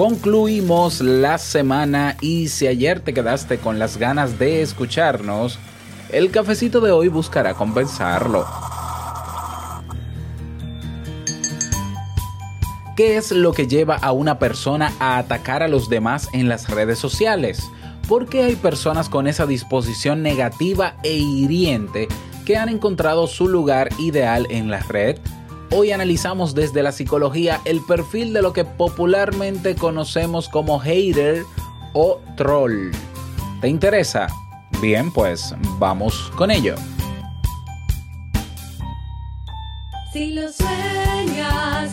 Concluimos la semana y si ayer te quedaste con las ganas de escucharnos, el cafecito de hoy buscará compensarlo. ¿Qué es lo que lleva a una persona a atacar a los demás en las redes sociales? ¿Por qué hay personas con esa disposición negativa e hiriente que han encontrado su lugar ideal en la red? Hoy analizamos desde la psicología el perfil de lo que popularmente conocemos como hater o troll. ¿Te interesa? Bien, pues vamos con ello. Si lo sueñas,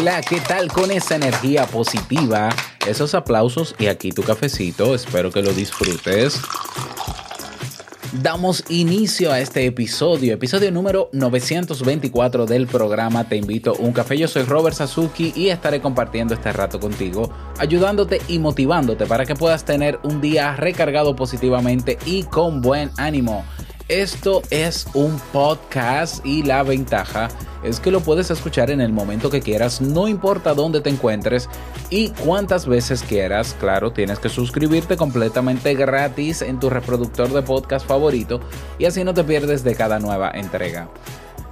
Hola, ¿qué tal con esa energía positiva? Esos aplausos y aquí tu cafecito, espero que lo disfrutes. Damos inicio a este episodio, episodio número 924 del programa Te invito a un café. Yo soy Robert Sasuki y estaré compartiendo este rato contigo, ayudándote y motivándote para que puedas tener un día recargado positivamente y con buen ánimo. Esto es un podcast y la ventaja es que lo puedes escuchar en el momento que quieras, no importa dónde te encuentres y cuántas veces quieras. Claro, tienes que suscribirte completamente gratis en tu reproductor de podcast favorito y así no te pierdes de cada nueva entrega.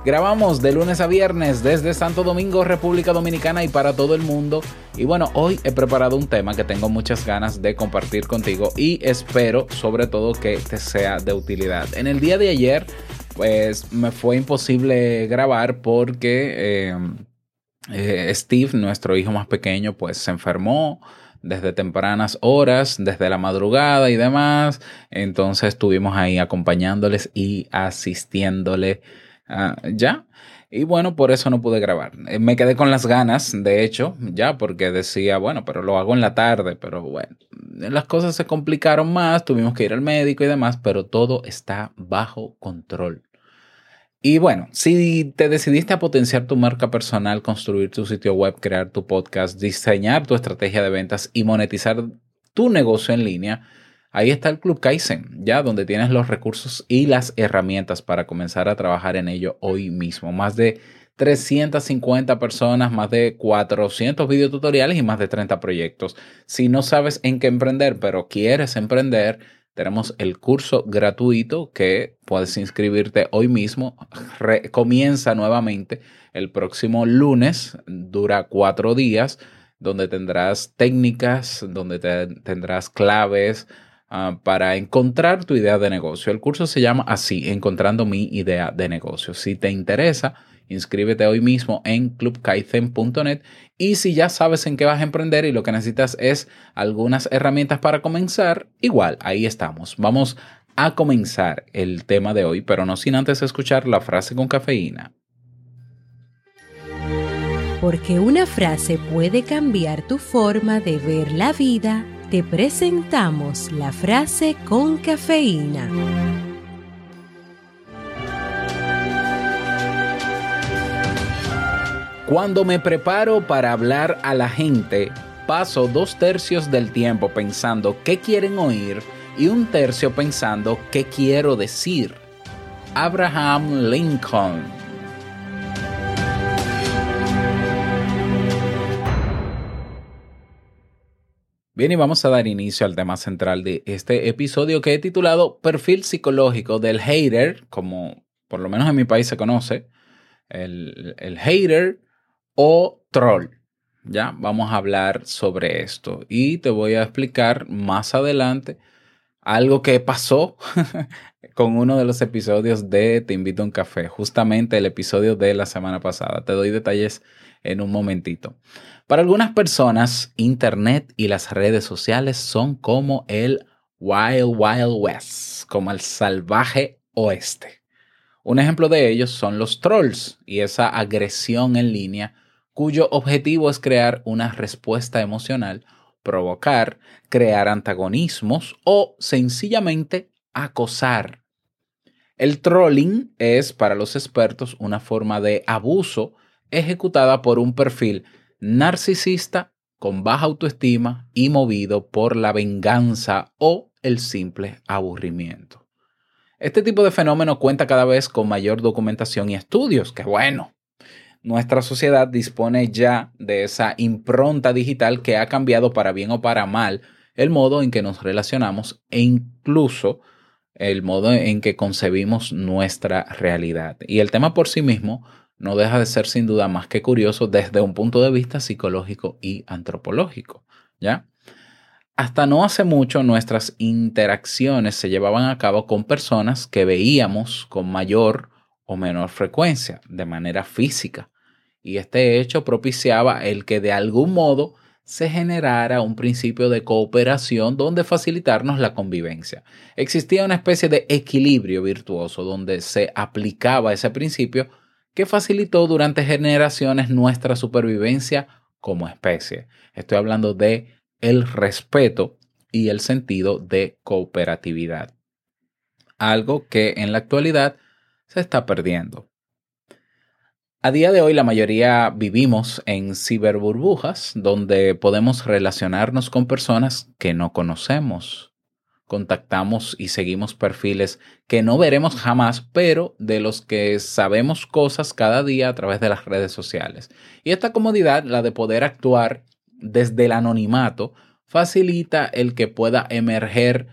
Grabamos de lunes a viernes desde Santo Domingo, República Dominicana y para todo el mundo. Y bueno, hoy he preparado un tema que tengo muchas ganas de compartir contigo y espero sobre todo que te sea de utilidad. En el día de ayer, pues me fue imposible grabar porque eh, eh, Steve, nuestro hijo más pequeño, pues se enfermó desde tempranas horas, desde la madrugada y demás. Entonces estuvimos ahí acompañándoles y asistiéndole Ah, ya. Y bueno, por eso no pude grabar. Eh, Me quedé con las ganas, de hecho, ya, porque decía, bueno, pero lo hago en la tarde, pero bueno, las cosas se complicaron más, tuvimos que ir al médico y demás, pero todo está bajo control. Y bueno, si te decidiste a potenciar tu marca personal, construir tu sitio web, crear tu podcast, diseñar tu estrategia de ventas y monetizar tu negocio en línea, Ahí está el Club Kaizen, ya donde tienes los recursos y las herramientas para comenzar a trabajar en ello hoy mismo. Más de 350 personas, más de 400 videotutoriales y más de 30 proyectos. Si no sabes en qué emprender, pero quieres emprender, tenemos el curso gratuito que puedes inscribirte hoy mismo. Re comienza nuevamente el próximo lunes, dura cuatro días, donde tendrás técnicas, donde te tendrás claves uh, para encontrar tu idea de negocio. El curso se llama así, Encontrando mi idea de negocio. Si te interesa, inscríbete hoy mismo en clubkaizen.net y si ya sabes en qué vas a emprender y lo que necesitas es algunas herramientas para comenzar, igual, ahí estamos. Vamos a comenzar el tema de hoy, pero no sin antes escuchar la frase con cafeína. Porque una frase puede cambiar tu forma de ver la vida, te presentamos la frase con cafeína. Cuando me preparo para hablar a la gente, paso dos tercios del tiempo pensando qué quieren oír y un tercio pensando qué quiero decir. Abraham Lincoln. Bien, y vamos a dar inicio al tema central de este episodio que he titulado Perfil psicológico del hater, como por lo menos en mi país se conoce, el, el hater o troll. Ya, vamos a hablar sobre esto y te voy a explicar más adelante algo que pasó con uno de los episodios de Te invito a un café, justamente el episodio de la semana pasada. Te doy detalles en un momentito. Para algunas personas, Internet y las redes sociales son como el Wild Wild West, como el salvaje oeste. Un ejemplo de ellos son los trolls y esa agresión en línea cuyo objetivo es crear una respuesta emocional, provocar, crear antagonismos o sencillamente acosar. El trolling es para los expertos una forma de abuso ejecutada por un perfil narcisista con baja autoestima y movido por la venganza o el simple aburrimiento. Este tipo de fenómeno cuenta cada vez con mayor documentación y estudios, que bueno. Nuestra sociedad dispone ya de esa impronta digital que ha cambiado para bien o para mal el modo en que nos relacionamos e incluso el modo en que concebimos nuestra realidad. Y el tema por sí mismo no deja de ser sin duda más que curioso desde un punto de vista psicológico y antropológico, ¿ya? Hasta no hace mucho nuestras interacciones se llevaban a cabo con personas que veíamos con mayor o menor frecuencia, de manera física, y este hecho propiciaba el que de algún modo se generara un principio de cooperación donde facilitarnos la convivencia. Existía una especie de equilibrio virtuoso donde se aplicaba ese principio que facilitó durante generaciones nuestra supervivencia como especie. Estoy hablando de el respeto y el sentido de cooperatividad. Algo que en la actualidad se está perdiendo. A día de hoy la mayoría vivimos en ciberburbujas donde podemos relacionarnos con personas que no conocemos. Contactamos y seguimos perfiles que no veremos jamás, pero de los que sabemos cosas cada día a través de las redes sociales. Y esta comodidad, la de poder actuar desde el anonimato, facilita el que pueda emerger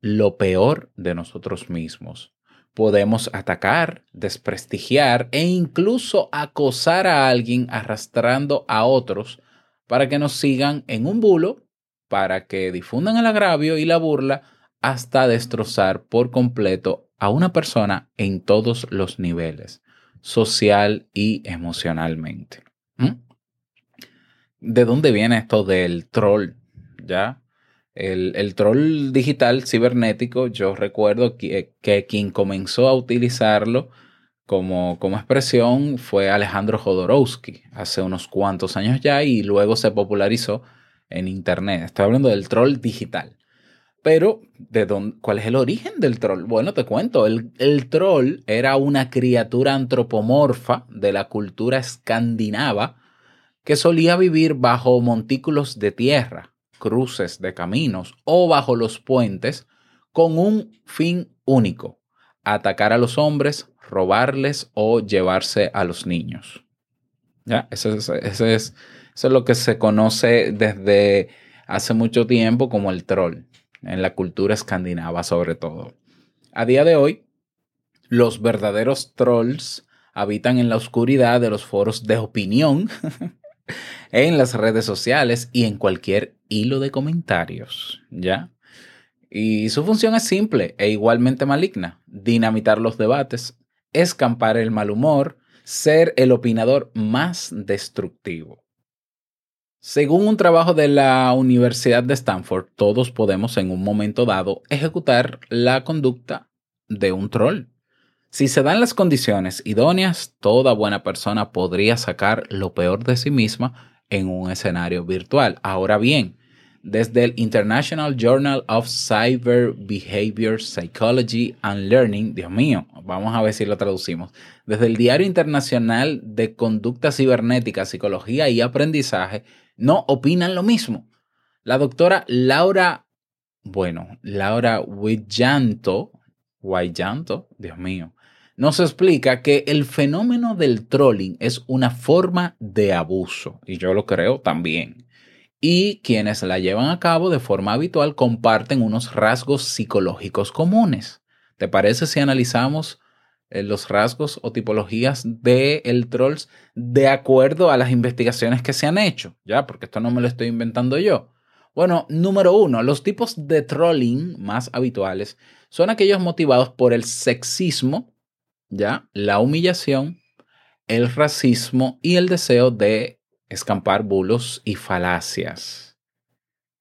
lo peor de nosotros mismos podemos atacar, desprestigiar e incluso acosar a alguien arrastrando a otros para que nos sigan en un bulo, para que difundan el agravio y la burla hasta destrozar por completo a una persona en todos los niveles, social y emocionalmente. ¿Mm? ¿De dónde viene esto del troll? ¿Ya? El, el, troll digital cibernético, yo recuerdo que, que, quien comenzó a utilizarlo como, como expresión fue Alejandro Jodorowsky hace unos cuantos años ya y luego se popularizó en Internet. Estoy hablando del troll digital. Pero, ¿de dónde, ¿cuál es el origen del troll? Bueno, te cuento, el, el troll era una criatura antropomorfa de la cultura escandinava que solía vivir bajo montículos de tierra cruces de caminos o bajo los puentes con un fin único, atacar a los hombres, robarles o llevarse a los niños. ¿Ya? Eso es, eso es, eso es lo que se conoce desde hace mucho tiempo como el troll, en la cultura escandinava sobre todo. A día de hoy, los verdaderos trolls habitan en la oscuridad de los foros de opinión en las redes sociales y en cualquier hilo de comentarios, ¿ya? Y su función es simple e igualmente maligna, dinamitar los debates, escampar el mal humor, ser el opinador más destructivo. Según un trabajo de la Universidad de Stanford, todos podemos en un momento dado ejecutar la conducta de un troll. Si se dan las condiciones idóneas, toda buena persona podría sacar lo peor de sí misma en un escenario virtual. Ahora bien, desde el International Journal of Cyber Behavior Psychology and Learning, Dios mío, vamos a ver si lo traducimos, desde el Diario Internacional de Conducta Cibernética, Psicología y Aprendizaje, no opinan lo mismo. La doctora Laura, bueno, Laura Huillanto, Huillanto, Dios mío, nos explica que el fenómeno del trolling es una forma de abuso, y yo lo creo también. Y quienes la llevan a cabo de forma habitual comparten unos rasgos psicológicos comunes. ¿Te parece si analizamos eh, los rasgos o tipologías del el trolls de acuerdo a las investigaciones que se han hecho? Ya, porque esto no me lo estoy inventando yo. Bueno, número uno, los tipos de trolling más habituales son aquellos motivados por el sexismo, ¿ya? La humillación, el racismo y el deseo de escampar bulos y falacias.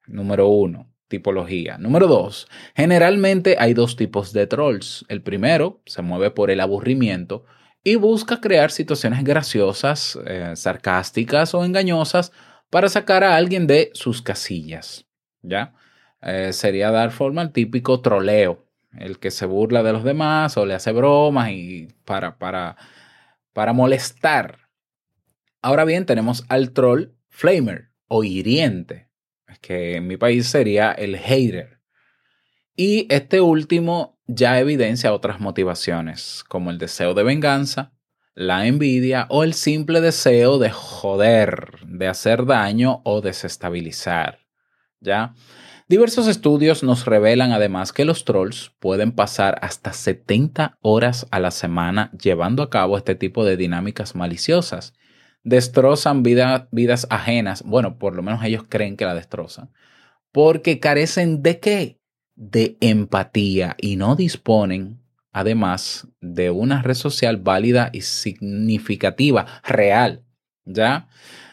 Número uno, tipología. Número dos, generalmente hay dos tipos de trolls. El primero se mueve por el aburrimiento y busca crear situaciones graciosas, eh, sarcásticas o engañosas para sacar a alguien de sus casillas. ¿Ya? Eh, sería dar forma al típico troleo, el que se burla de los demás o le hace bromas y para, para, para molestar. Ahora bien, tenemos al troll flamer o hiriente, que en mi país sería el hater. Y este último ya evidencia otras motivaciones, como el deseo de venganza, la envidia o el simple deseo de joder, de hacer daño o desestabilizar. ¿Ya? Diversos estudios nos revelan además que los trolls pueden pasar hasta 70 horas a la semana llevando a cabo este tipo de dinámicas maliciosas. Destrozan vida- vidas ajenas, bueno, por lo menos ellos creen que la destrozan, porque carecen de qué? De empatía y no disponen además de una red social válida y significativa, real, ¿ya?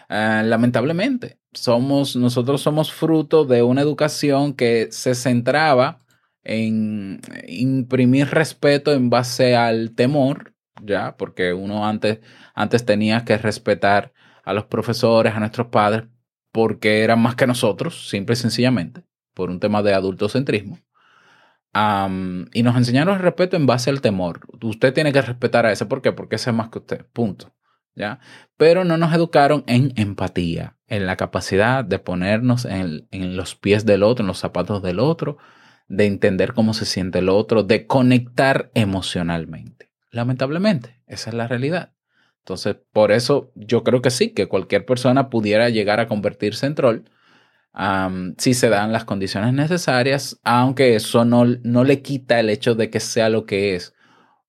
Eh, lamentablemente, somos, nosotros somos fruto de una educación que se centraba en imprimir respeto en base al temor, ¿ya? Porque uno antes, antes tenía que respetar a los profesores, a nuestros padres, porque eran más que nosotros, simple y sencillamente, por un tema de adultocentrismo. Am, y nos enseñaron el respeto en base al temor. Usted tiene que respetar a ese. ¿Por qué? Porque ese es más que usted. Punto. ¿Ya? Pero no nos educaron en empatía, en la capacidad de ponernos en, en los pies del otro, en los zapatos del otro, de entender cómo se siente el otro, de conectar emocionalmente. Lamentablemente, esa es la realidad. Entonces, por eso yo creo que sí, que cualquier persona pudiera llegar a convertirse en troll si se dan las condiciones necesarias, aunque eso no, no le quita el hecho de que sea lo que es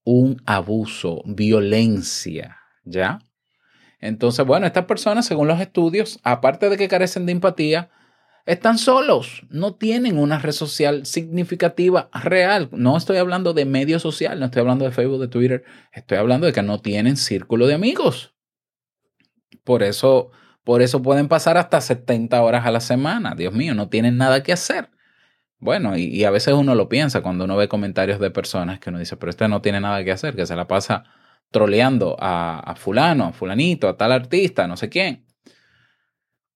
un abuso, violencia, ¿ya? Entonces, bueno, estas personas, según los estudios, aparte de que carecen de empatía, están solos, no tienen una red social significativa real. No estoy hablando de medio social, no estoy hablando de Facebook, de Twitter, estoy hablando de que no tienen círculo de amigos. Por eso, por eso pueden pasar hasta 70 horas a la semana. Dios mío, no tienen nada que hacer. Bueno, y, a veces uno lo piensa cuando uno ve comentarios de personas que uno dice, pero este no tiene nada que hacer, que se la pasa troleando a, fulano, a fulanito, a tal artista, no sé quién.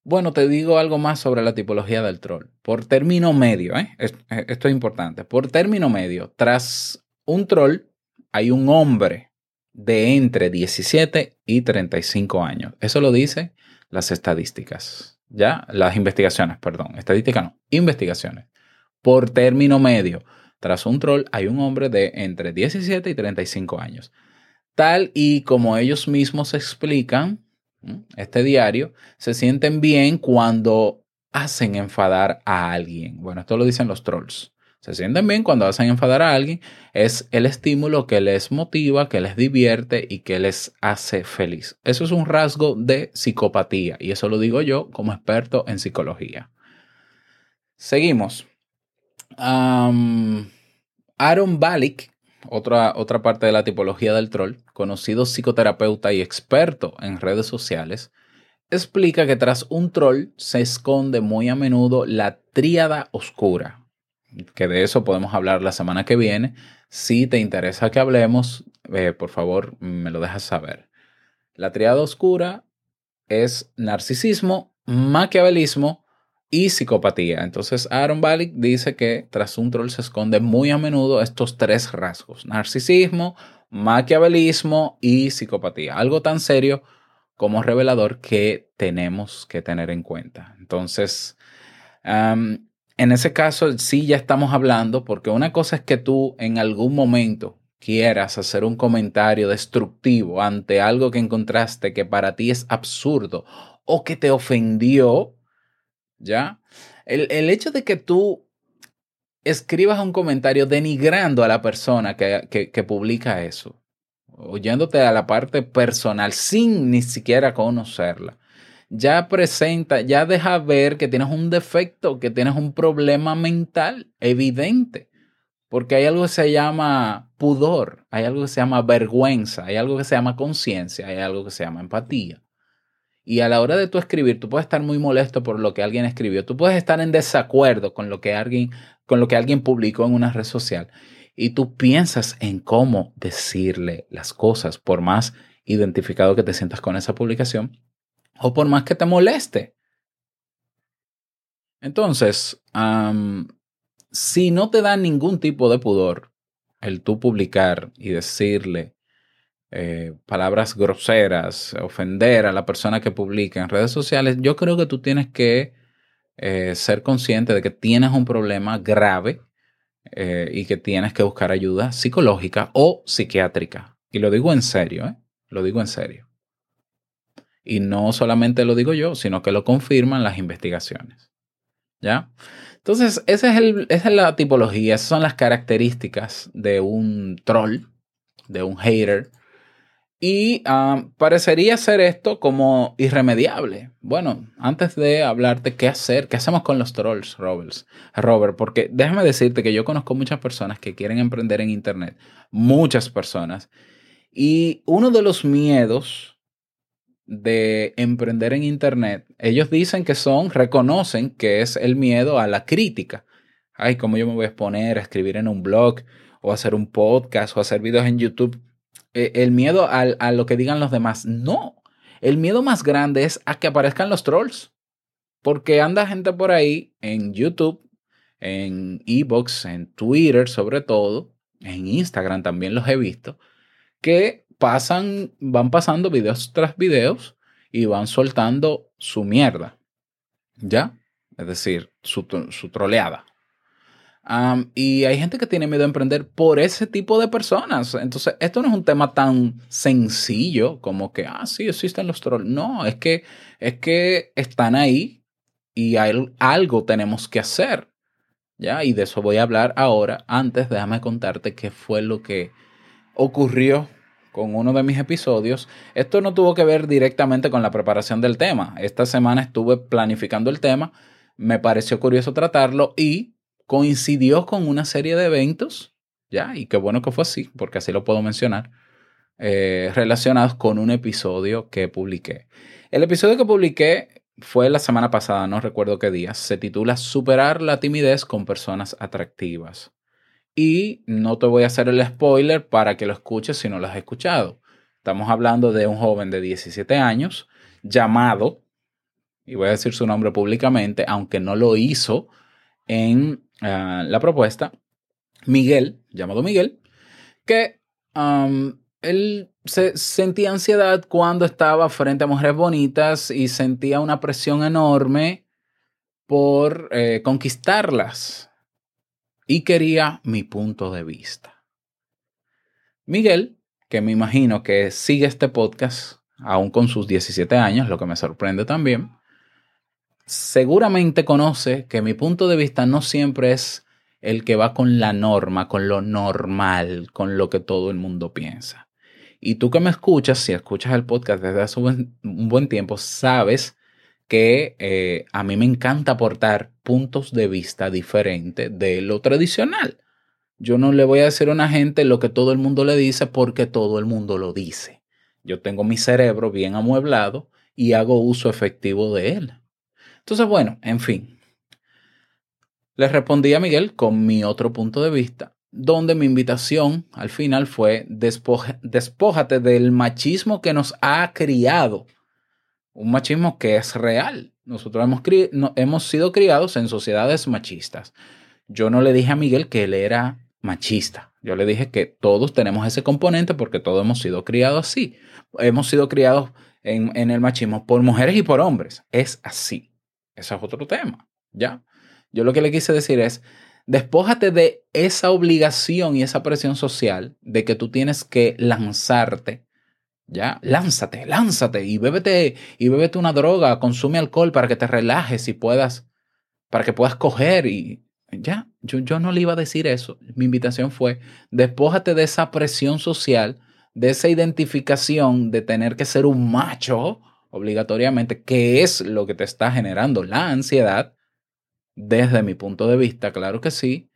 Bueno, te digo algo más sobre la tipología del troll. Por término medio, ¿eh? Es- esto es importante. Por término medio, tras un troll hay un hombre de entre 17 y 35 años. Eso lo dicen las estadísticas, ¿ya? Las investigaciones, perdón. Estadística no, investigaciones. Por término medio, tras un troll hay un hombre de entre 17 y 35 años. Tal y como ellos mismos explican, este diario, se sienten bien cuando hacen enfadar a alguien. Bueno, esto lo dicen los trolls. Se sienten bien cuando hacen enfadar a alguien. Es el estímulo que les motiva, que les divierte y que les hace feliz. Eso es un rasgo de psicopatía y eso lo digo yo como experto en psicología. Seguimos. Aaron Balick, otra, otra parte de la tipología del troll, conocido psicoterapeuta y experto en redes sociales, explica que tras un troll se esconde muy a menudo la tríada oscura, que de eso podemos hablar la semana que viene. Si te interesa que hablemos, eh, por favor me lo dejas saber. La tríada oscura es narcisismo, maquiavelismo y psicopatía. Entonces Aaron Balick dice que tras un troll se esconde muy a menudo estos tres rasgos, narcisismo, maquiavelismo y psicopatía. Algo tan serio como revelador que tenemos que tener en cuenta. Entonces, en ese caso sí ya estamos hablando, porque una cosa es que tú en algún momento quieras hacer un comentario destructivo ante algo que encontraste que para ti es absurdo o que te ofendió, ¿ya? El, el hecho de que tú escribas un comentario denigrando a la persona que, que, que publica eso, oyéndote a la parte personal sin ni siquiera conocerla, ya presenta, ya deja ver que tienes un defecto, que tienes un problema mental evidente. Porque hay algo que se llama pudor, hay algo que se llama vergüenza, hay algo que se llama conciencia, hay algo que se llama empatía. Y a la hora de tú escribir, tú puedes estar muy molesto por lo que alguien escribió, tú puedes estar en desacuerdo con lo que alguien, con lo que alguien publicó en una red social. Y tú piensas en cómo decirle las cosas, por más identificado que te sientas con esa publicación, o por más que te moleste. Entonces, si no te da ningún tipo de pudor el tú publicar y decirle eh, palabras groseras, ofender a la persona que publica en redes sociales, yo creo que tú tienes que eh, ser consciente de que tienes un problema grave eh, y que tienes que buscar ayuda psicológica o psiquiátrica. Y lo digo en serio. Lo digo en serio. Y no solamente lo digo yo, sino que lo confirman las investigaciones. ¿Ya? Entonces, ese es el, esa es la tipología, esas son las características de un troll, de un hater. Y ah, parecería ser esto como irremediable. Bueno, antes de hablarte qué hacer, qué hacemos con los trolls, Roberts, Robert, porque déjame decirte que yo conozco muchas personas que quieren emprender en Internet, muchas personas, y uno de los miedos de emprender en Internet, ellos dicen que son, reconocen que es el miedo a la crítica. Ay, ¿cómo yo me voy a exponer a escribir en un blog o hacer un podcast o hacer videos en YouTube? Eh, el miedo al- a, lo que digan los demás. No, el miedo más grande es a que aparezcan los trolls. Porque anda gente por ahí en YouTube, en Ebox, en Twitter sobre todo, en Instagram también los he visto, que pasan, van pasando videos tras videos y van soltando su mierda. ¿Ya? Es decir, su, su troleada. Y hay gente que tiene miedo a emprender por ese tipo de personas. Entonces, esto no es un tema tan sencillo como que, ah, sí, existen los trolls. No, es que, es que están ahí y algo tenemos que hacer. ¿Ya? Y de eso voy a hablar ahora. Antes, déjame contarte qué fue lo que ocurrió con uno de mis episodios. Esto no tuvo que ver directamente con la preparación del tema. Esta semana estuve planificando el tema, me pareció curioso tratarlo y coincidió con una serie de eventos, ya, y qué bueno que fue así, porque así lo puedo mencionar, eh, relacionados con un episodio que publiqué. El episodio que publiqué fue la semana pasada, no recuerdo qué día, se titula Superar la timidez con personas atractivas. Y no te voy a hacer el spoiler para que lo escuches si no lo has escuchado. Estamos hablando de un joven de 17 años llamado, y voy a decir su nombre públicamente, aunque no lo hizo en ah, la propuesta, Miguel, llamado Miguel, que él se sentía ansiedad cuando estaba frente a mujeres bonitas y sentía una presión enorme por eh, conquistarlas y quería mi punto de vista. Miguel, que me imagino que sigue este podcast aún con sus 17 años, lo que me sorprende también, seguramente conoce que mi punto de vista no siempre es el que va con la norma, con lo normal, con lo que todo el mundo piensa. Y tú que me escuchas, si escuchas el podcast desde hace un buen, tiempo, sabes que eh, a mí me encanta aportar puntos de vista diferentes de lo tradicional. Yo no le voy a decir a una gente lo que todo el mundo le dice porque todo el mundo lo dice. Yo tengo mi cerebro bien amueblado y hago uso efectivo de él. Entonces, bueno, en fin. Le respondí a Miguel con mi otro punto de vista, donde mi invitación al final fue despoja- despójate del machismo que nos ha criado. Un machismo que es real. Nosotros hemos, cri- hemos sido criados en sociedades machistas. Yo no le dije a Miguel que él era machista. Yo le dije que todos tenemos ese componente porque todos hemos sido criados así. Hemos sido criados en, en el machismo por mujeres y por hombres. Es así. Ese es otro tema. ¿Ya? Yo lo que le quise decir es, despójate de esa obligación y esa presión social de que tú tienes que lanzarte. Ya, lánzate, lánzate y bébete, y bébete una droga, consume alcohol para que te relajes y puedas, para que puedas coger y ya. Yo, yo no le iba a decir eso. Mi invitación fue, despójate de esa presión social, de esa identificación de tener que ser un macho obligatoriamente qué es lo que te está generando la ansiedad, desde mi punto de vista, claro que sí,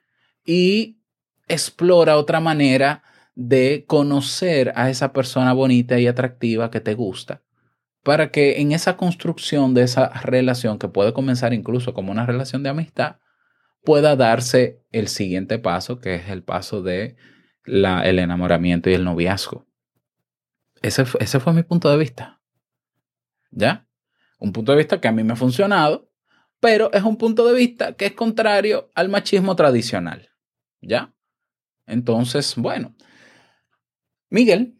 y explora otra manera de conocer a esa persona bonita y atractiva que te gusta, para que en esa construcción de esa relación, que puede comenzar incluso como una relación de amistad, pueda darse el siguiente paso, que es el paso de la, enamoramiento y el noviazgo. Ese, ese fue mi punto de vista. ¿Ya? Un punto de vista que a mí me ha funcionado, pero es un punto de vista que es contrario al machismo tradicional. ¿Ya? Entonces, bueno, Miguel,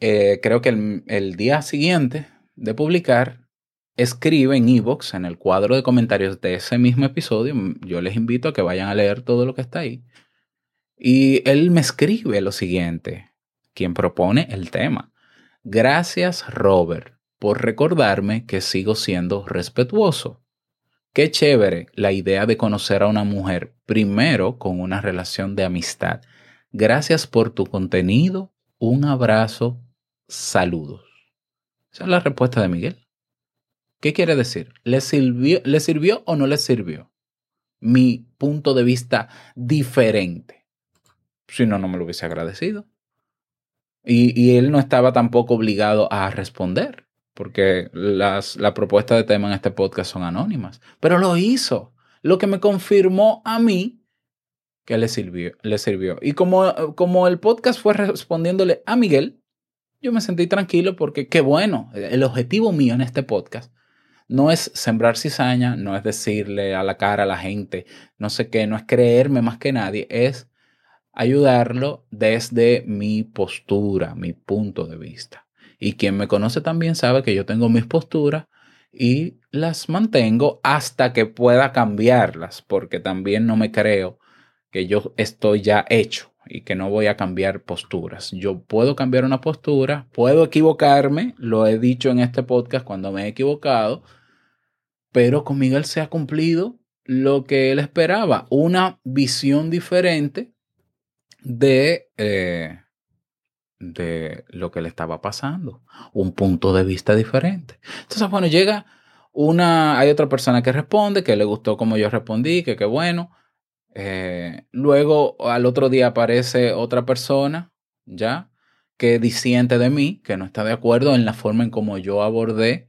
eh, creo que el, día siguiente de publicar, escribe en Evox, en el cuadro de comentarios de ese mismo episodio, yo les invito a que vayan a leer todo lo que está ahí. Y él me escribe lo siguiente, quien propone el tema. Gracias, Robert, por recordarme que sigo siendo respetuoso. Qué chévere la idea de conocer a una mujer primero con una relación de amistad. Gracias por tu contenido. Un abrazo. Saludos. Esa es la respuesta de Miguel. ¿Qué quiere decir? ¿Le sirvió, ¿Le sirvió o no le sirvió? Mi punto de vista diferente. Si no, no me lo hubiese agradecido. Y, y él no estaba tampoco obligado a responder, porque las, la propuesta de tema en este podcast son anónimas. Pero lo hizo, lo que me confirmó a mí que le sirvió. Le sirvió. Y como, como el podcast fue respondiéndole a Miguel, yo me sentí tranquilo porque qué bueno, el objetivo mío en este podcast no es sembrar cizaña, no es decirle a la cara a la gente, no sé qué, no es creerme más que nadie, es ayudarlo desde mi postura, mi punto de vista. Y quien me conoce también sabe que yo tengo mis posturas y las mantengo hasta que pueda cambiarlas, porque también no me creo que yo estoy ya hecho y que no voy a cambiar posturas. Yo puedo cambiar una postura, puedo equivocarme, lo he dicho en este podcast cuando me he equivocado, pero con Miguel se ha cumplido lo que él esperaba, una visión diferente de, eh, de lo que le estaba pasando, un punto de vista diferente. Entonces, bueno, llega una, hay otra persona que responde, que le gustó como yo respondí, que qué bueno. Eh, luego al otro día aparece otra persona, ya, que disiente de mí, que no está de acuerdo en la forma en cómo yo abordé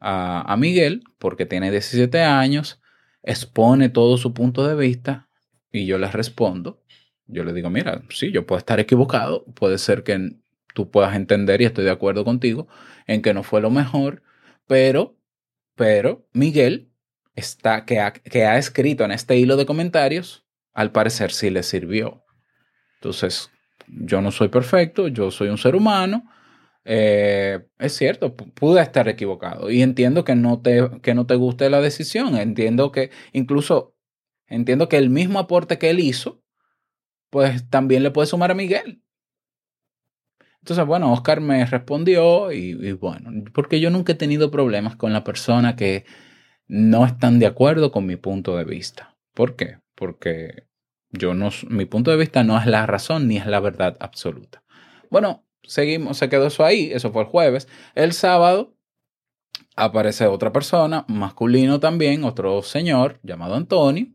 a, a Miguel, porque tiene 17 años, expone todo su punto de vista y yo le respondo. Yo le digo, mira, sí, yo puedo estar equivocado, puede ser que tú puedas entender y estoy de acuerdo contigo en que no fue lo mejor, pero, pero Miguel está, que ha, que ha escrito en este hilo de comentarios, al parecer sí le sirvió. Entonces, yo no soy perfecto, yo soy un ser humano. eh, es cierto, pu- pude estar equivocado y entiendo que no, te, que no te guste la decisión. Entiendo que incluso, entiendo que el mismo aporte que él hizo, pues también le puede sumar a Miguel. Entonces, bueno, Oscar me respondio y, y bueno, porque yo nunca he tenido problemas con la persona que no están de acuerdo con mi punto de vista. ¿Por qué? Porque yo no, mi punto de vista no es la razón ni es la verdad absoluta. Bueno, seguimos, se quedó eso ahí, eso fue el jueves. El sábado aparece otra persona, masculino también, otro señor llamado Antonio,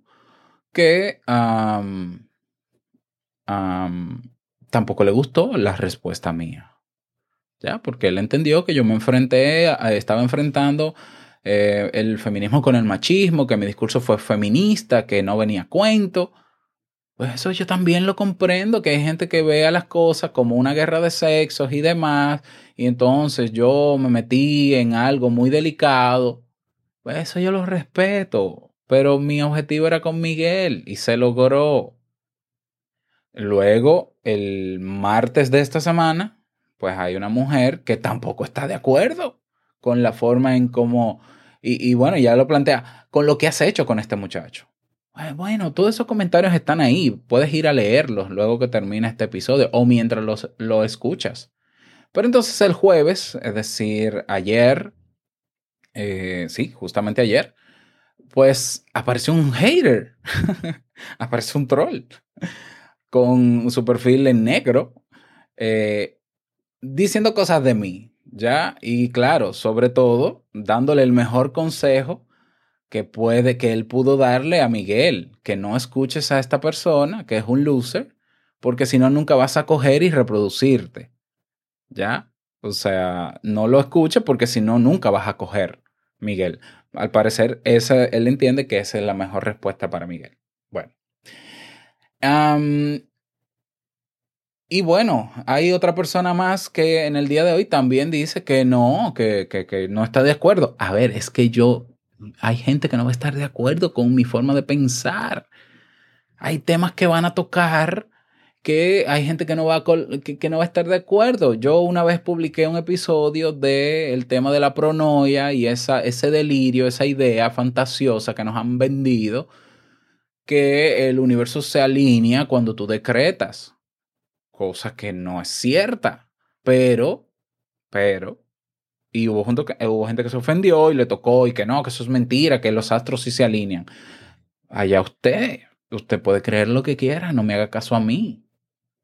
que am, am, tampoco le gustó la respuesta mía. ¿Ya? Porque él entendió que yo me enfrenté, estaba enfrentando eh, el feminismo con el machismo, que mi discurso fue feminista, que no venía a cuento. Pues eso yo también lo comprendo, que hay gente que vea las cosas como una guerra de sexos y demás, y entonces yo me metí en algo muy delicado. Pues eso yo lo respeto, pero mi objetivo era con Miguel y se logró. Luego, el martes de esta semana, pues hay una mujer que tampoco está de acuerdo con la forma en cómo, y, y bueno, ya lo plantea, con lo que has hecho con este muchacho. Bueno, todos esos comentarios están ahí, puedes ir a leerlos luego que termine este episodio o mientras los, lo escuchas. Pero entonces el jueves, es decir, ayer, eh, sí, justamente ayer, pues apareció un hater, apareció un troll con su perfil en negro, eh, diciendo cosas de mí, ¿ya? Y claro, sobre todo, dándole el mejor consejo que puede, que él pudo darle a Miguel, que no escuches a esta persona, que es un loser, porque si no, nunca vas a coger y reproducirte, ¿ya? O sea, no lo escuches porque si no, nunca vas a coger, Miguel. Al parecer, él entiende que esa es la mejor respuesta para Miguel. Bueno. Y bueno, hay otra persona más que en el día de hoy también dice que no, que, que, que no está de acuerdo. A ver, es que yo, hay gente que no va a estar de acuerdo con mi forma de pensar. Hay temas que van a tocar que hay gente que no va a, que no va a estar de acuerdo. Yo una vez publiqué un episodio del tema de la pronoia y esa, ese delirio, esa idea fantasiosa que nos han vendido, que el universo se alinea cuando tú decretas, cosa que no es cierta, pero, pero, y hubo, junto hubo gente que se ofendió y le tocó y que no, que eso es mentira, que los astros sí se alinean. Allá usted, usted puede creer lo que quiera, no me haga caso a mí.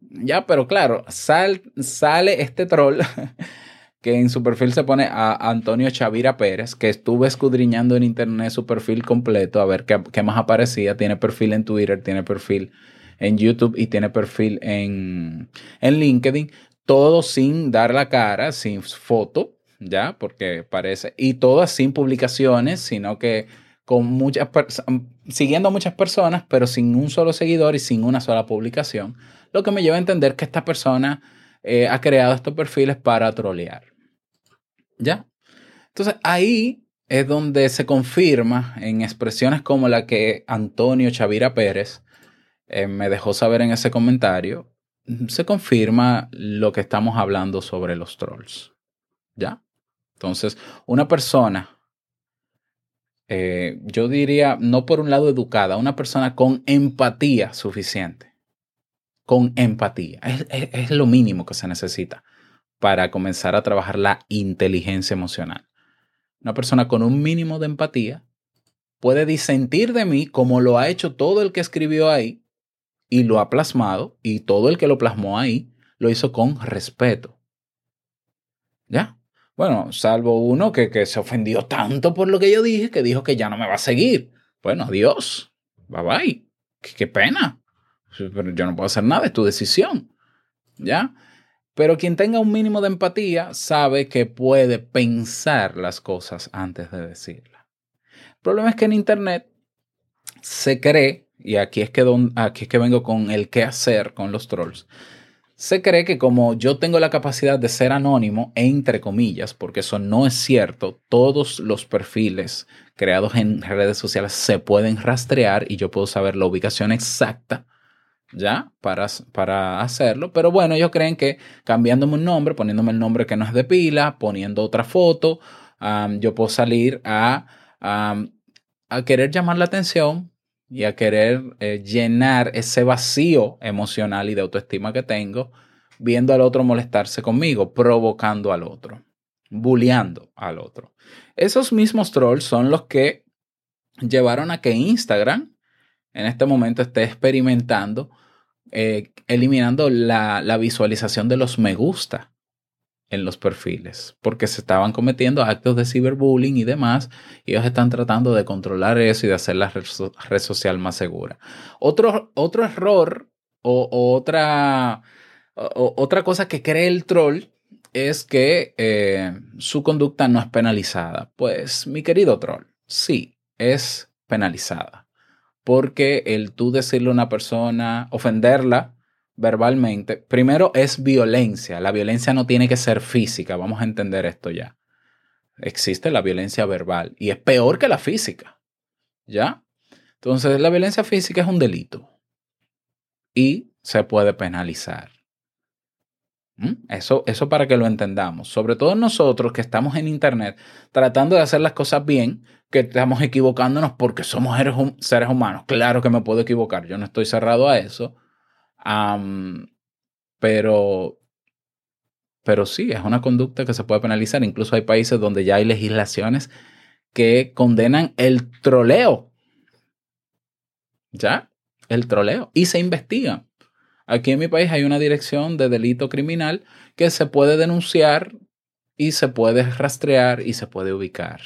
Ya, pero claro, sal- sale este troll que en su perfil se pone a Antonio Chavira Pérez, que estuve escudriñando en internet su perfil completo a ver qué, qué más aparecía. Tiene perfil en Twitter, tiene perfil en YouTube y tiene perfil en, en LinkedIn. Todo sin dar la cara, sin foto, ¿ya? Porque parece. Y todas sin publicaciones, sino que con muchas siguiendo a muchas personas, pero sin un solo seguidor y sin una sola publicación. Lo que me lleva a entender que esta persona eh, ha creado estos perfiles para trolear. ¿Ya? Entonces ahí es donde se confirma en expresiones como la que Antonio Chavira Pérez eh, me dejó saber en ese comentario, se confirma lo que estamos hablando sobre los trolls. ¿Ya? Entonces, una persona, eh, yo diría, no por un lado educada, una persona con empatía suficiente. Con empatía. Es, es- es lo mínimo que se necesita para comenzar a trabajar la inteligencia emocional. Una persona con un mínimo de empatía puede disentir de mí como lo ha hecho todo el que escribió ahí y lo ha plasmado y todo el que lo plasmó ahí lo hizo con respeto. ¿Ya? Bueno, salvo uno que, que se ofendió tanto por lo que yo dije que dijo que ya no me va a seguir. Bueno, adiós. Bye bye. Qué, qué pena. Pero yo no puedo hacer nada, es tu decisión. ¿Ya? Pero quien tenga un mínimo de empatía sabe que puede pensar las cosas antes de decirlas. El problema es que en Internet se cree, y aquí es que, don- aquí es que vengo con el qué hacer con los trolls, se cree que como yo tengo la capacidad de ser anónimo, entre comillas, porque eso no es cierto, todos los perfiles creados en redes sociales se pueden rastrear y yo puedo saber la ubicación exacta, ¿ya? Para, para hacerlo. Pero bueno, ellos creen que cambiándome un nombre, poniéndome el nombre que no es de pila, poniendo otra foto, yo puedo salir a, a querer llamar la atención y a querer eh, llenar ese vacío emocional y de autoestima que tengo, viendo al otro molestarse conmigo, provocando al otro, bulleando al otro. Esos mismos trolls son los que llevaron a que Instagram en este momento esté experimentando, eh, eliminando la, la visualización de los me gusta en los perfiles, porque se estaban cometiendo actos de ciberbullying y demás, y ellos están tratando de controlar eso y de hacer la red, so- red social más segura. Otro, otro error o, otra, otra cosa que cree el troll es que eh, su conducta no es penalizada. Pues, mi querido troll, sí, es penalizada. Porque el tú decirle a una persona, ofenderla verbalmente, primero es violencia. La violencia no tiene que ser física, vamos a entender esto ya. Existe la violencia verbal y es peor que la física. ¿Ya? Entonces, la violencia física es un delito y se puede penalizar. Eso, eso para que lo entendamos. Sobre todo nosotros que estamos en Internet tratando de hacer las cosas bien, que estamos equivocándonos porque somos seres humanos. Claro que me puedo equivocar, yo no estoy cerrado a eso. Pero, pero sí, es una conducta que se puede penalizar. Incluso hay países donde ya hay legislaciones que condenan el troleo. ¿Ya? El troleo. Y se investigan. Aquí en mi país hay una dirección de delito criminal que se puede denunciar y se puede rastrear y se puede ubicar.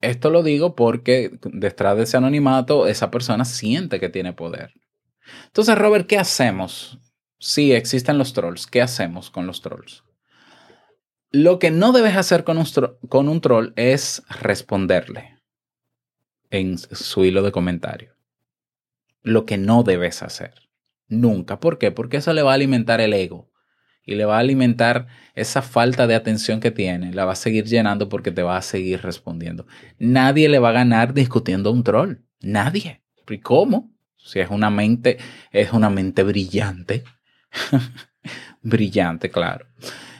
Esto lo digo porque detrás de ese anonimato esa persona siente que tiene poder. Entonces, Robert, ¿qué hacemos? Sí, existen los trolls. ¿Qué hacemos con los trolls? Lo que no debes hacer con un, con un troll es responderle en su hilo de comentario. Lo que no debes hacer. Nunca. ¿Por qué? Porque eso le va a alimentar el ego y le va a alimentar esa falta de atención que tiene. La va a seguir llenando porque te va a seguir respondiendo. Nadie le va a ganar discutiendo a un troll. Nadie. ¿Y cómo? Si es una mente, es una mente brillante. brillante, claro.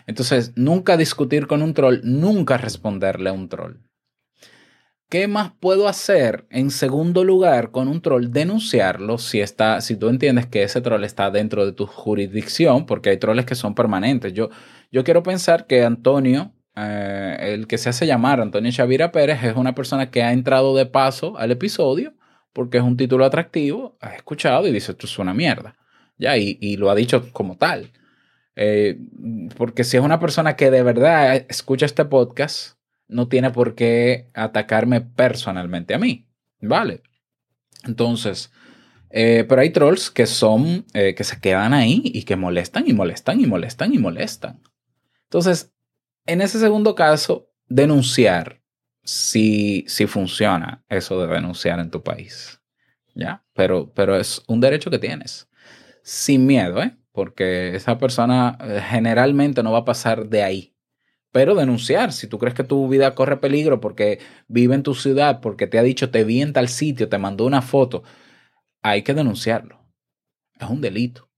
Entonces, nunca discutir con un troll, nunca responderle a un troll. ¿Qué más puedo hacer? En segundo lugar, con un troll, denunciarlo si está, si tú entiendes que ese troll está dentro de tu jurisdicción, porque hay troles que son permanentes. Yo, yo quiero pensar que Antonio, eh, el que se hace llamar Antonio Shavira Pérez, es una persona que ha entrado de paso al episodio porque es un título atractivo, ha escuchado y dice, esto es una mierda. Ya, y, y lo ha dicho como tal. Eh, porque si es una persona que de verdad escucha este podcast, no tiene por qué atacarme personalmente a mí. ¿Vale? Entonces, eh, pero hay trolls que son, eh, que se quedan ahí y que molestan y molestan y molestan y molestan. Entonces, en ese segundo caso, denunciar si, si funciona eso de denunciar en tu país. ¿Ya? Pero, pero es un derecho que tienes. Sin miedo, ¿eh? Porque esa persona eh, generalmente no va a pasar de ahí. Pero denunciar, si tú crees que tu vida corre peligro porque vive en tu ciudad, porque te ha dicho te vi en tal sitio, te mandó una foto, hay que denunciarlo. Es un delito.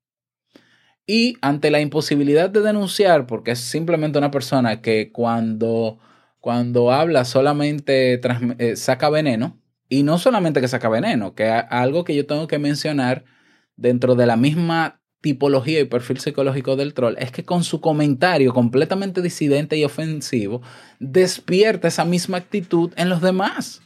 Y ante la imposibilidad de denunciar, porque es simplemente una persona que cuando, cuando habla solamente eh, saca veneno, y no solamente que saca veneno, que algo que yo tengo que mencionar dentro de la misma tipología y perfil psicológico del troll es que con su comentario completamente disidente y ofensivo despierta esa misma actitud en los demás.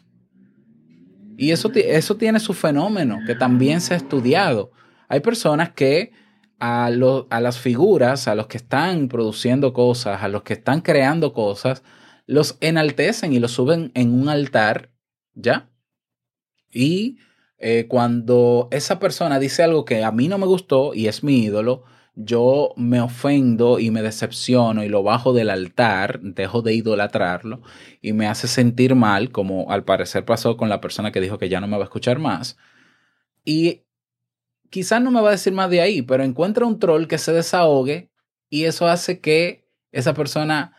Y eso, eso tiene su fenómeno que también se ha estudiado. Hay personas que a, lo- a las figuras, a los que están produciendo cosas, a los que están creando cosas, los enaltecen y los suben en un altar, ¿ya? Y eh, cuando esa persona dice algo que a mí no me gustó y es mi ídolo, yo me ofendo y me decepciono y lo bajo del altar, dejo de idolatrarlo y me hace sentir mal, como al parecer pasó con la persona que dijo que ya no me va a escuchar más. Y quizás no me va a decir más de ahí, pero encuentra un troll que se desahogue y eso hace que esa persona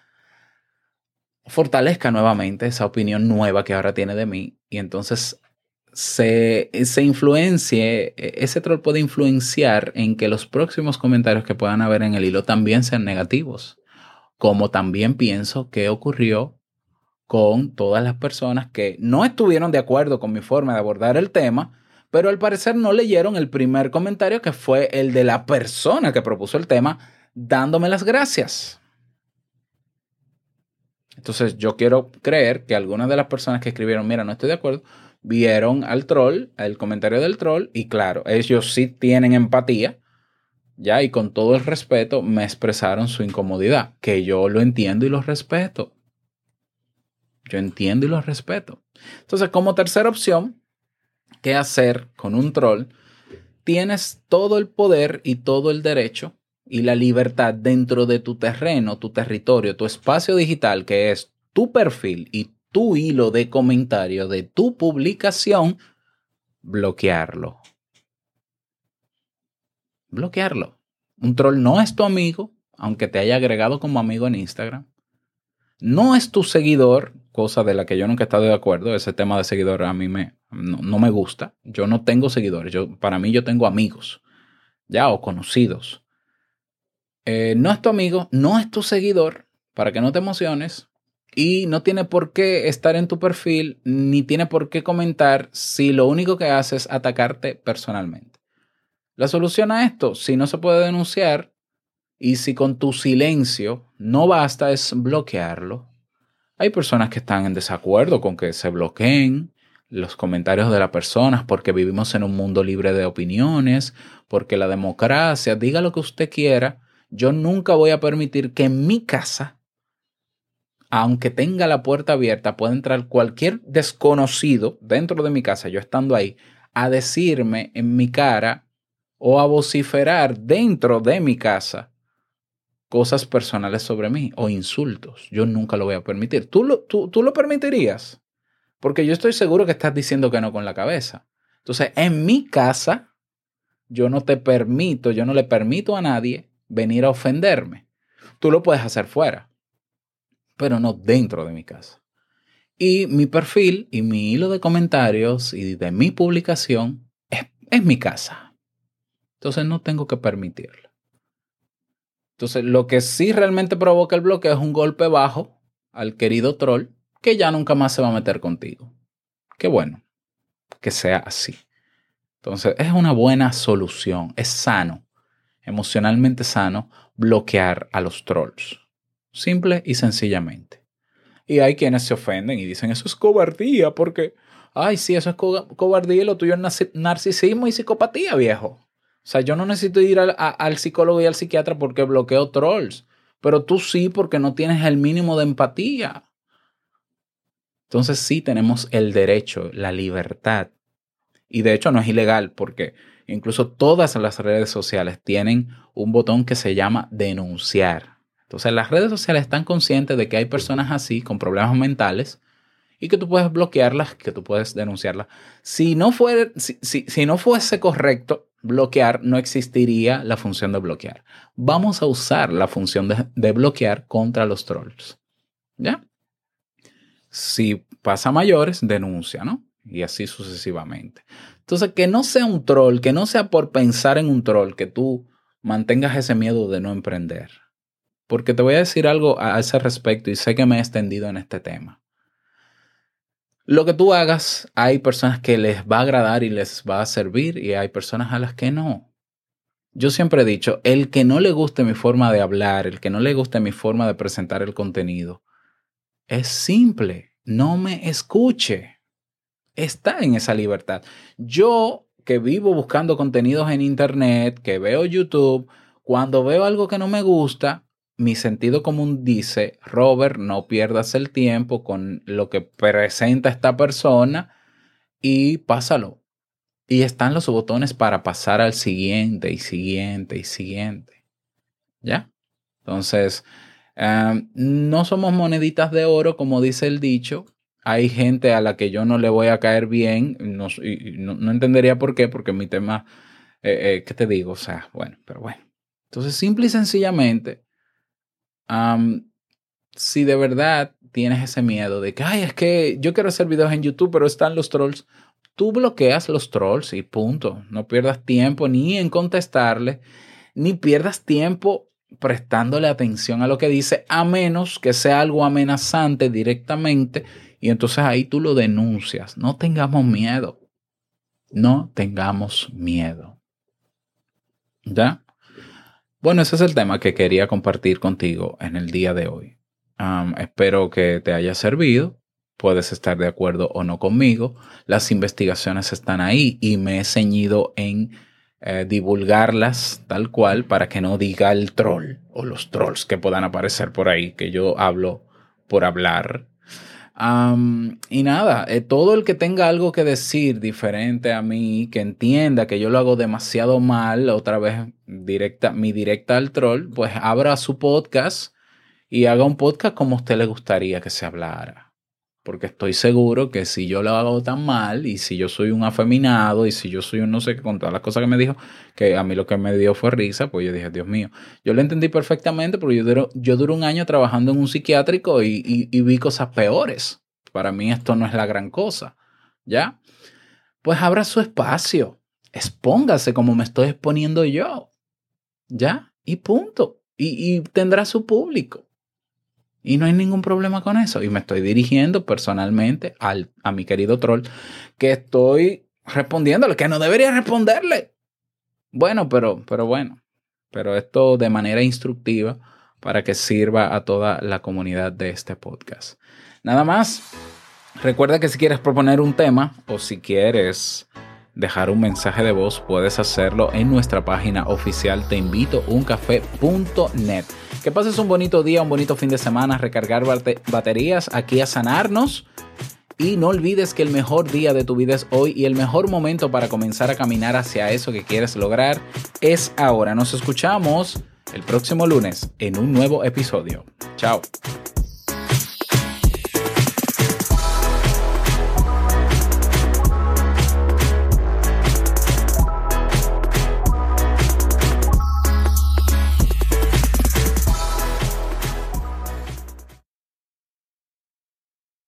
fortalezca nuevamente esa opinión nueva que ahora tiene de mí y entonces se, se influencie, ese troll puede influenciar en que los próximos comentarios que puedan haber en el hilo también sean negativos, como también pienso que ocurrió con todas las personas que no estuvieron de acuerdo con mi forma de abordar el tema, pero al parecer no leyeron el primer comentario que fue el de la persona que propuso el tema dándome las gracias. Entonces yo quiero creer que algunas de las personas que escribieron, mira, no estoy de acuerdo, vieron al troll, el comentario del troll, y claro, ellos sí tienen empatía, ya, y con todo el respeto me expresaron su incomodidad, que yo lo entiendo y lo respeto. Yo entiendo y lo respeto. Entonces, como tercera opción, ¿qué hacer con un troll? Tienes todo el poder y todo el derecho y la libertad dentro de tu terreno, tu territorio, tu espacio digital, que es tu perfil y tu hilo de comentario de tu publicación, bloquearlo. Bloquearlo. Un troll no es tu amigo, aunque te haya agregado como amigo en Instagram. No es tu seguidor, cosa de la que yo nunca he estado de acuerdo. Ese tema de seguidor a mí me, no, no me gusta. Yo no tengo seguidores. Yo, para mí yo tengo amigos, ya, o conocidos. Eh, no es tu amigo, no es tu seguidor, para que no te emociones. Y no tiene por qué estar en tu perfil, ni tiene por qué comentar si lo único que hace es atacarte personalmente. La solución a esto, si no se puede denunciar y si con tu silencio no basta, es bloquearlo. Hay personas que están en desacuerdo con que se bloqueen los comentarios de las personas porque vivimos en un mundo libre de opiniones, porque la democracia, diga lo que usted quiera. Yo nunca voy a permitir que en mi casa, aunque tenga la puerta abierta, pueda entrar cualquier desconocido dentro de mi casa, yo estando ahí, a decirme en mi cara o a vociferar dentro de mi casa cosas personales sobre mí o insultos. Yo nunca lo voy a permitir. ¿Tú lo, tú, tú lo permitirías? Porque yo estoy seguro que estás diciendo que no con la cabeza. Entonces, en mi casa, yo no te permito, yo no le permito a nadie venir a ofenderme. Tú lo puedes hacer fuera, pero no dentro de mi casa. Y mi perfil y mi hilo de comentarios y de mi publicación es, es mi casa. Entonces no tengo que permitirlo. Entonces lo que sí realmente provoca el bloqueo es un golpe bajo al querido troll que ya nunca más se va a meter contigo. Qué bueno que sea así. Entonces es una buena solución, es sano, emocionalmente sano bloquear a los trolls. Simple y sencillamente. Y hay quienes se ofenden y dicen, eso es cobardía, porque, ay, sí, eso es co cobardía y lo tuyo es narci- narcisismo y psicopatía, viejo. O sea, yo no necesito ir al psicólogo y al psiquiatra porque bloqueo trolls, pero tú sí porque no tienes el mínimo de empatía. Entonces sí tenemos el derecho, la libertad. Y de hecho no es ilegal porque incluso todas las redes sociales tienen un botón que se llama denunciar. Entonces las redes sociales están conscientes de que hay personas así con problemas mentales y que tú puedes bloquearlas, que tú puedes denunciarlas. Si no, fuese correcto bloquear, no existiría la función de bloquear. Vamos a usar la función de, de bloquear contra los trolls. ¿Ya? Si pasa mayores, denuncia, ¿no? Y así sucesivamente. Entonces, que no sea un troll, que no sea por pensar en un troll, que tú mantengas ese miedo de no emprender. Porque te voy a decir algo a ese respecto y sé que me he extendido en este tema. Lo que tú hagas, hay personas que les va a agradar y les va a servir y hay personas a las que no. Yo siempre he dicho, el que no le guste mi forma de hablar, el que no le guste mi forma de presentar el contenido, es simple, no me escuche. Está en esa libertad. Yo que vivo buscando contenidos en internet, que veo YouTube, cuando veo algo que no me gusta, mi sentido común dice, Robert, no pierdas el tiempo con lo que presenta esta persona y pásalo. Y están los botones para pasar al siguiente y siguiente y siguiente. ¿Ya? Entonces, um, no somos moneditas de oro, como dice el dicho. Hay gente a la que yo no le voy a caer bien. No, no entendería por qué, porque mi tema, eh, eh, ¿qué te digo? O sea, bueno, pero bueno. Entonces, simple y sencillamente, si de verdad tienes ese miedo de que, ay, es que yo quiero hacer videos en YouTube, pero están los trolls, tú bloqueas los trolls y punto. No pierdas tiempo ni en contestarle, ni pierdas tiempo prestándole atención a lo que dice, a menos que sea algo amenazante directamente, y entonces ahí tú lo denuncias. No tengamos miedo. No tengamos miedo. ¿Ya? Bueno, ese es el tema que quería compartir contigo en el día de hoy. Espero que te haya servido. Puedes estar de acuerdo o no conmigo. Las investigaciones están ahí y me he ceñido en eh, divulgarlas tal cual para que no diga el troll o los trolls que puedan aparecer por ahí, que yo hablo por hablar. Um, y nada, eh, todo el que tenga algo que decir diferente a mí, que entienda que yo lo hago demasiado mal, otra vez directa, mi directa al troll, pues abra su podcast y haga un podcast como a usted le gustaría que se hablara. Porque estoy seguro que si yo lo hago tan mal y si yo soy un afeminado y si yo soy un no sé qué, con todas las cosas que me dijo, que a mí lo que me dio fue risa, pues yo dije, Dios mío, yo lo entendí perfectamente porque yo duro, yo un año trabajando en un psiquiátrico y, vi cosas peores. Para mí esto no es la gran cosa, ¿ya? Pues abra su espacio, expóngase como me estoy exponiendo yo, ¿ya? Y punto. Y tendrá su público. Y no hay ningún problema con eso. Y me estoy dirigiendo personalmente al, a mi querido troll, que estoy respondiéndole, que no debería responderle. Bueno, pero, pero bueno. Pero esto de manera instructiva para que sirva a toda la comunidad de este podcast. Nada más. Recuerda que si quieres proponer un tema o si quieres dejar un mensaje de voz, puedes hacerlo en nuestra página oficial teinvitouncafé.net. Que pases un bonito día, un bonito fin de semana, recargar bate- baterías, aquí a sanarnos. Y no olvides que el mejor día de tu vida es hoy y el mejor momento para comenzar a caminar hacia eso que quieres lograr es ahora. Nos escuchamos el próximo lunes en un nuevo episodio. Chao.